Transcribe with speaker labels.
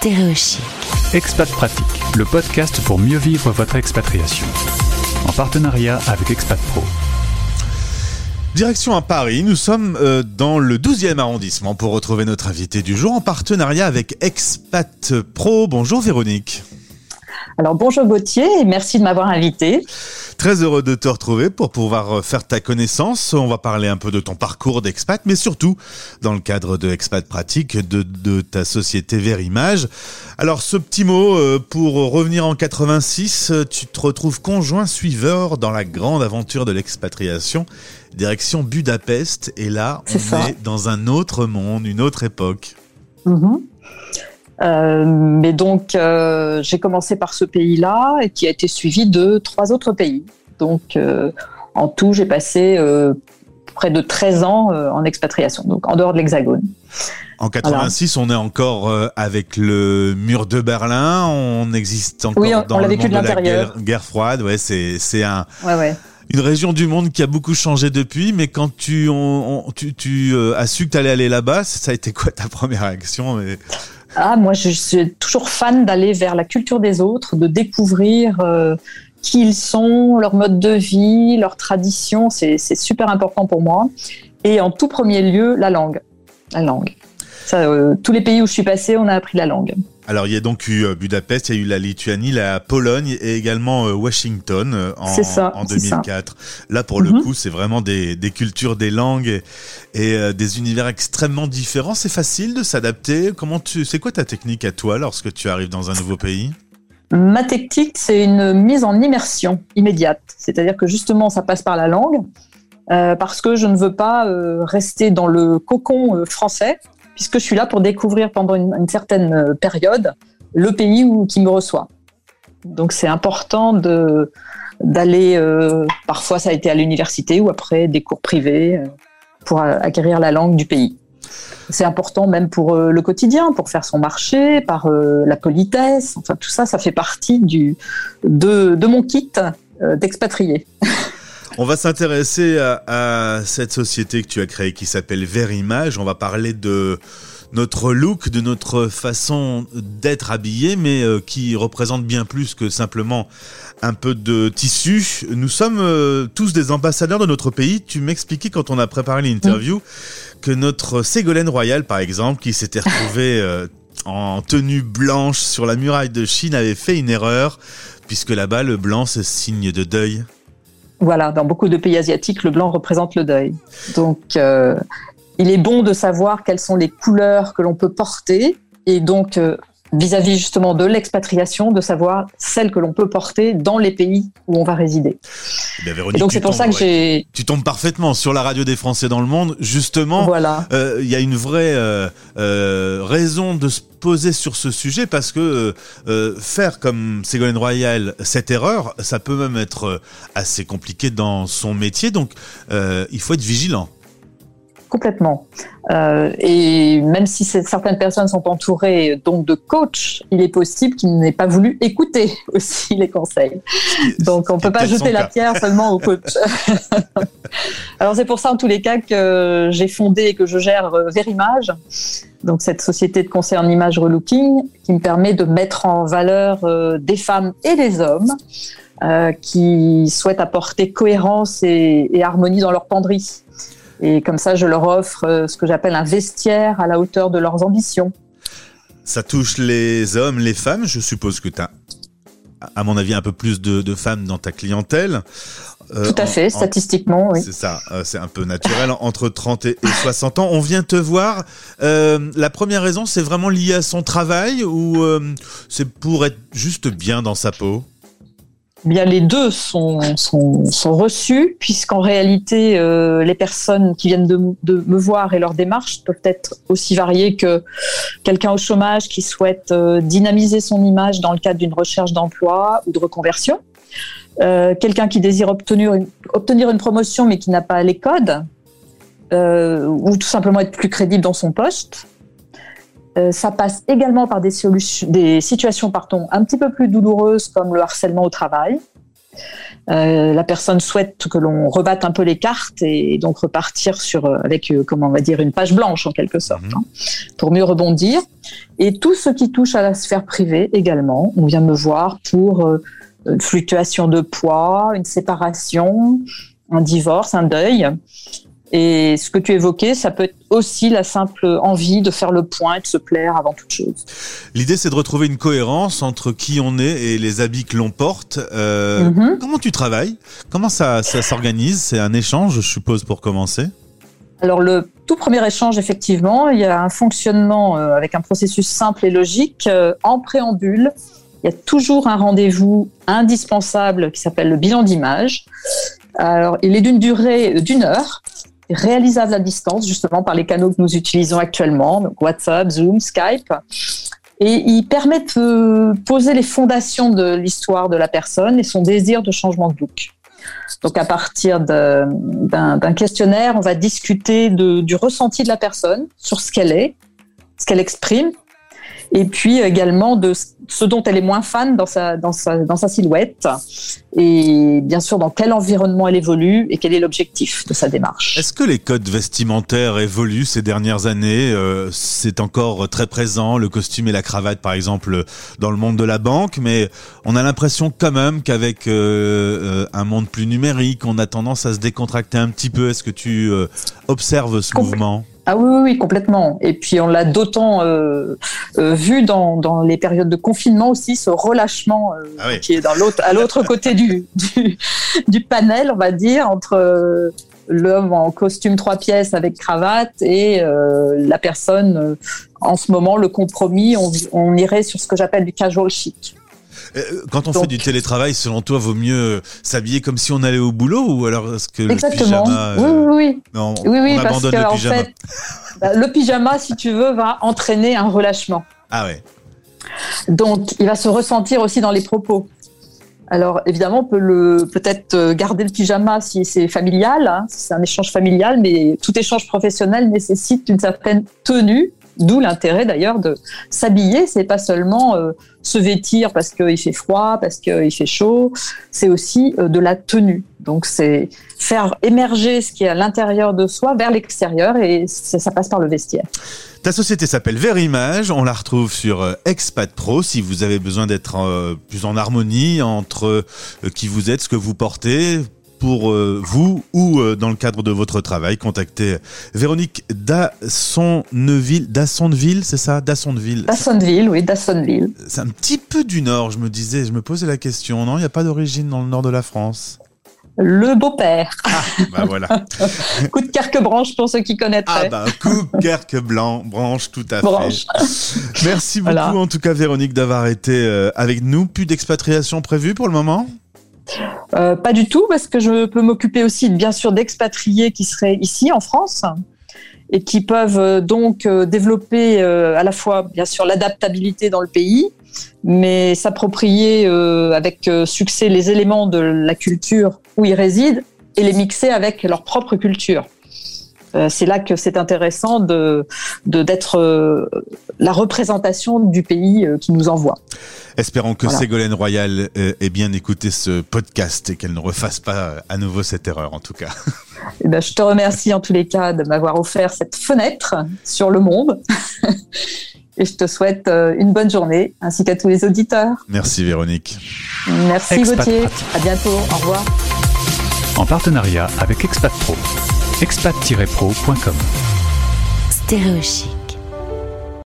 Speaker 1: Stéréochic.
Speaker 2: Expat Pratique, le podcast pour mieux vivre votre expatriation. En partenariat avec Expat Pro.
Speaker 3: Direction à Paris, nous sommes euh, dans le 12e arrondissement pour retrouver notre invité du jour en partenariat avec Expat Pro. Bonjour Véronique.
Speaker 4: Alors bonjour Gauthier et merci de m'avoir invité.
Speaker 3: Très heureux de te retrouver pour pouvoir euh, faire ta connaissance. On va parler un peu de ton parcours d'expat, mais surtout dans le cadre de Expat Pratique, de, de ta société Verimage. Alors ce petit mot, euh, pour revenir en 86, euh, tu te retrouves conjoint suiveur dans la grande aventure de l'expatriation, direction Budapest. Et là, on est dans un autre monde, une autre époque.
Speaker 4: Mhm. Euh, mais donc, euh, j'ai commencé par ce pays-là, et qui a été suivi de trois autres pays. Donc, euh, en tout, j'ai passé près de 13 ans en expatriation, donc en dehors de l'Hexagone.
Speaker 3: En 86, on est encore avec le mur de Berlin, on existe encore
Speaker 4: Oui, on-
Speaker 3: dans
Speaker 4: on l'a
Speaker 3: le
Speaker 4: vécu
Speaker 3: monde
Speaker 4: de
Speaker 3: de la guerre, guerre froide. Ouais, c'est c'est un
Speaker 4: Ouais, ouais.
Speaker 3: une région du monde qui a beaucoup changé depuis, mais quand tu, on- on- tu, tu euh, as su que tu allais aller là-bas, ça a été quoi ta première réaction? mais...
Speaker 4: Ah, moi, je suis toujours fan d'aller vers la culture des autres, de découvrir euh, qui ils sont, leur mode de vie, leurs traditions. C'est super important pour moi. Et en tout premier lieu, la langue. La langue. Ça, euh, tous les pays où je suis passée, on a appris la langue.
Speaker 3: Alors il y a donc eu euh, Budapest, il y a eu la Lituanie, la Pologne et également euh, Washington en,
Speaker 4: ça,
Speaker 3: en
Speaker 4: c'est ça.
Speaker 3: 2004. Là pour le
Speaker 4: Mhm.
Speaker 3: coup, c'est vraiment des, des cultures, des langues et, et, des univers extrêmement différents. C'est facile de s'adapter. Comment tu, c'est quoi ta technique à toi lorsque tu arrives dans un nouveau pays?
Speaker 4: Ma technique, c'est une mise en immersion immédiate. C'est-à-dire que justement, ça passe par la langue, euh, parce que je ne veux pas euh, rester dans le cocon euh, français, puisque je suis là pour découvrir pendant une, certaine euh, période le pays où, qui me reçoit. Donc c'est important de d'aller, euh, parfois ça a été à l'université ou après des cours privés, euh, pour acquérir la langue du pays. C'est important même pour euh, le quotidien, pour faire son marché, par la politesse. Enfin, tout ça, ça fait partie du, de, de mon kit d'expatrié.
Speaker 3: On va s'intéresser à, à cette société que tu as créée qui s'appelle Verimage. On va parler de notre look, de notre façon d'être habillé, mais euh, qui représente bien plus que simplement un peu de tissu. Nous sommes euh, tous des ambassadeurs de notre pays. Tu m'expliquais quand on a préparé l'interview que notre Ségolène Royal, par exemple, qui s'était retrouvée euh, en tenue blanche sur la muraille de Chine, avait fait une erreur, puisque là-bas, le blanc, c'est signe de deuil.
Speaker 4: Voilà, dans beaucoup de pays asiatiques, le blanc représente le deuil. Donc, euh, il est bon de savoir quelles sont les couleurs que l'on peut porter et donc euh, vis-à-vis justement de l'expatriation, de savoir celles que l'on peut porter dans les pays où on va résider.
Speaker 3: Eh bien,
Speaker 4: Et donc c'est pour ça que j'ai
Speaker 3: Tu tombes parfaitement sur la radio des Français dans le monde. Justement,
Speaker 4: voilà.
Speaker 3: euh, il y a une vraie euh, euh, raison de se poser sur ce sujet parce que euh, faire comme Ségolène Royal cette erreur, ça peut même être euh, assez compliqué dans son métier. Donc, euh, il faut être vigilant.
Speaker 4: Complètement. Euh, et même si certaines personnes sont entourées donc de coachs, il est possible qu'ils n'aient pas voulu écouter aussi les conseils. Donc on
Speaker 3: est
Speaker 4: peut pas jeter la
Speaker 3: cas.
Speaker 4: pierre seulement aux coachs. Alors c'est pour ça en tous les cas que j'ai fondé et que je gère euh, Verimage, donc cette société de conseil en image relooking qui me permet de mettre en valeur euh, des femmes et des hommes euh, qui souhaitent apporter cohérence et, et harmonie dans leur penderie. Et comme ça, je leur offre euh, ce que j'appelle un vestiaire à la hauteur de leurs ambitions.
Speaker 3: Ça touche les hommes, les femmes. Je suppose que tu as, à mon avis, un peu plus de, de femmes dans ta clientèle. Euh,
Speaker 4: Tout à
Speaker 3: en-
Speaker 4: fait,
Speaker 3: en-
Speaker 4: statistiquement, oui.
Speaker 3: C'est ça, euh, c'est un peu naturel. Entre 30 et et 60 ans, on vient te voir. Euh, la première raison, c'est vraiment lié à son travail ou c'est pour être juste bien dans sa peau?
Speaker 4: Bien, les deux sont, sont, sont reçus, puisqu'en réalité, euh, les personnes qui viennent de, me voir et leur démarche peuvent être aussi variées que quelqu'un au chômage qui souhaite euh, dynamiser son image dans le cadre d'une recherche d'emploi ou de reconversion, euh, quelqu'un qui désire obtenir une, obtenir une promotion mais qui n'a pas les codes, ou tout simplement être plus crédible dans son poste. Euh, ça passe également par des, solutions, des situations pardon, un petit peu plus douloureuses comme le harcèlement au travail. Euh, la personne souhaite que l'on rebatte un peu les cartes et donc repartir sur euh, avec euh, comment on va dire une page blanche en quelque sorte
Speaker 3: Mhm.
Speaker 4: hein, pour mieux rebondir. Et tout ce qui touche à la sphère privée également, on vient me voir pour une fluctuation de poids, une séparation, un divorce, un deuil. Et ce que tu évoquais, ça peut être aussi la simple envie de faire le point et de se plaire avant toute chose.
Speaker 3: L'idée, c'est de retrouver une cohérence entre qui on est et les habits que l'on porte. Euh,
Speaker 4: Mhm.
Speaker 3: Comment tu travailles? Comment ça, ça s'organise? C'est un échange, je suppose, pour commencer?
Speaker 4: Alors le tout premier échange, effectivement, il y a un fonctionnement euh, avec un processus simple et logique. Euh, en préambule, il y a toujours un rendez-vous indispensable qui s'appelle le bilan d'image. Alors, il est d'une durée d'une heure, réalisable à distance, justement par les canaux que nous utilisons actuellement, donc WhatsApp, Zoom, Skype. Et il permet de poser les fondations de l'histoire de la personne et son désir de changement de look. Donc à partir d'un questionnaire, on va discuter du ressenti de la personne sur ce qu'elle est, ce qu'elle exprime, et puis également de ce dont elle est moins fan dans sa, dans sa, dans sa silhouette, et bien sûr dans quel environnement elle évolue et quel est l'objectif de sa démarche.
Speaker 3: Est-ce que les codes vestimentaires évoluent ces dernières années? Euh, C'est encore très présent, le costume et la cravate, par exemple, dans le monde de la banque, mais on a l'impression quand même qu'avec euh, euh, un monde plus numérique, on a tendance à se décontracter un petit peu. Est-ce que tu euh, observes ce
Speaker 4: Compl-
Speaker 3: mouvement?
Speaker 4: Ah oui, oui, oui, complètement. Et puis on l'a d'autant euh, euh, vu dans, dans les périodes de confinement aussi, ce relâchement euh,
Speaker 3: Ah oui.
Speaker 4: qui est dans l'autre, à l'autre côté du, du, du panel, on va dire, entre l'homme en costume trois pièces avec cravate et la personne. en ce moment, le compromis, on, on irait sur ce que j'appelle du casual chic.
Speaker 3: Euh, Quand on
Speaker 4: Donc-
Speaker 3: fait du télétravail, selon toi, vaut mieux s'habiller comme si on allait au boulot ou alors est-ce que le
Speaker 4: Exactement.
Speaker 3: pyjama
Speaker 4: Oui,
Speaker 3: euh,
Speaker 4: oui, oui.
Speaker 3: Non,
Speaker 4: Oui, oui,
Speaker 3: on
Speaker 4: parce
Speaker 3: abandonne
Speaker 4: que
Speaker 3: le
Speaker 4: en
Speaker 3: pyjama.
Speaker 4: fait, bah, le pyjama, si tu veux, va entraîner un relâchement.
Speaker 3: Ah ouais.
Speaker 4: Donc, il va se ressentir aussi dans les propos. Alors, évidemment, on peut le peut-être euh, garder le pyjama si c'est familial, hein, si c'est un échange familial, mais tout échange professionnel nécessite une certaine tenue, d'où l'intérêt d'ailleurs de s'habiller. C'est pas seulement euh, se vêtir parce qu'il fait froid, parce qu'il fait chaud, c'est aussi euh, de la tenue. Donc, c'est faire émerger ce qui est à l'intérieur de soi vers l'extérieur et ça, ça passe par le vestiaire.
Speaker 3: Ta société s'appelle Verimage, on la retrouve sur euh, Expat Pro si vous avez besoin d'être plus en harmonie entre qui vous êtes, ce que vous portez pour euh, vous ou euh, dans le cadre de votre travail, contactez Véronique Dassonneville, Dassonneville, c'est ça? Dassonneville.
Speaker 4: Dassonville, oui, Dassonville.
Speaker 3: C'est un petit peu du nord, je me disais, je me posais la question, non, il n'y a pas d'origine dans le nord de la France.
Speaker 4: Le beau-père.
Speaker 3: Bah voilà.
Speaker 4: Coup de carque-branche pour ceux qui
Speaker 3: Ah
Speaker 4: connaîtraient.
Speaker 3: bah, coupe, blanc, branche, tout à
Speaker 4: Branche.
Speaker 3: fait. Merci beaucoup
Speaker 4: Voilà.
Speaker 3: en tout cas Véronique d'avoir été euh, avec nous. Plus d'expatriation prévue pour le moment?
Speaker 4: Euh, pas du tout, parce que je peux m'occuper aussi, bien sûr, d'expatriés qui seraient ici en France et qui peuvent euh, donc euh, développer à la fois, bien sûr, l'adaptabilité dans le pays, mais s'approprier avec succès les éléments de la culture où ils résident et les mixer avec leur propre culture. Euh, c'est là que c'est intéressant de d'être euh, la représentation du pays euh, qui nous envoie.
Speaker 3: Espérons que
Speaker 4: Voilà.
Speaker 3: Ségolène Royal euh, ait bien écouté ce podcast et qu'elle ne refasse pas à nouveau cette erreur en tout cas.
Speaker 4: Eh ben, je te remercie en tous les cas de m'avoir offert cette fenêtre sur le monde. Et je te souhaite une bonne journée, ainsi qu'à tous les auditeurs.
Speaker 3: Merci Véronique.
Speaker 4: Merci
Speaker 2: Expat
Speaker 4: Gauthier. À bientôt. Au revoir.
Speaker 2: En partenariat avec Expat Pro. expat-pro.com
Speaker 1: Stéréo chic.